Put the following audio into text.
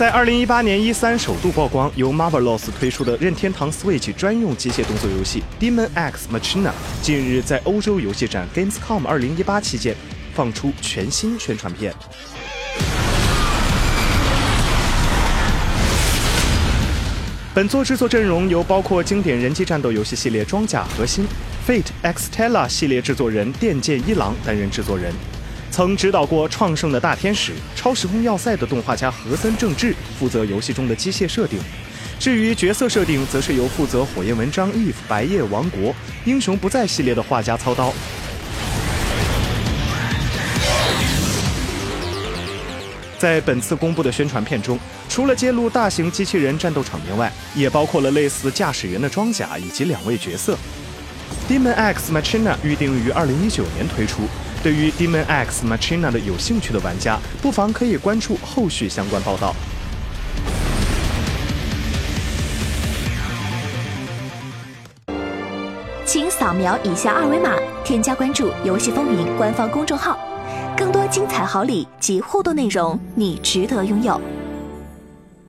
在2018年一三首度曝光由 Marvelous 推出的任天堂 Switch 专用机械动作游戏《Demon X Machina》，近日在欧洲游戏展 Gamescom 2018期间放出全新宣传片。本作制作阵容由包括经典人机战斗游戏系列装甲核心、Fate Extella 系列制作人电剑一郎担任制作人。曾指导过《创圣的大天使》《超时空要塞》的动画家和森正治负责游戏中的机械设定。至于角色设定，则是由负责《火焰文章》Eve 白夜王国、英雄不在系列的画家操刀。在本次公布的宣传片中，除了揭露大型机器人战斗场面外，也包括了类似驾驶员的装甲以及两位角色。Demon X Machina 预定于二零一九年推出。对于 Demon X Machina 的有兴趣的玩家，不妨可以关注后续相关报道。请扫描以下二维码，添加关注“游戏风云”官方公众号。更多精彩好礼及互动内容，你值得拥有。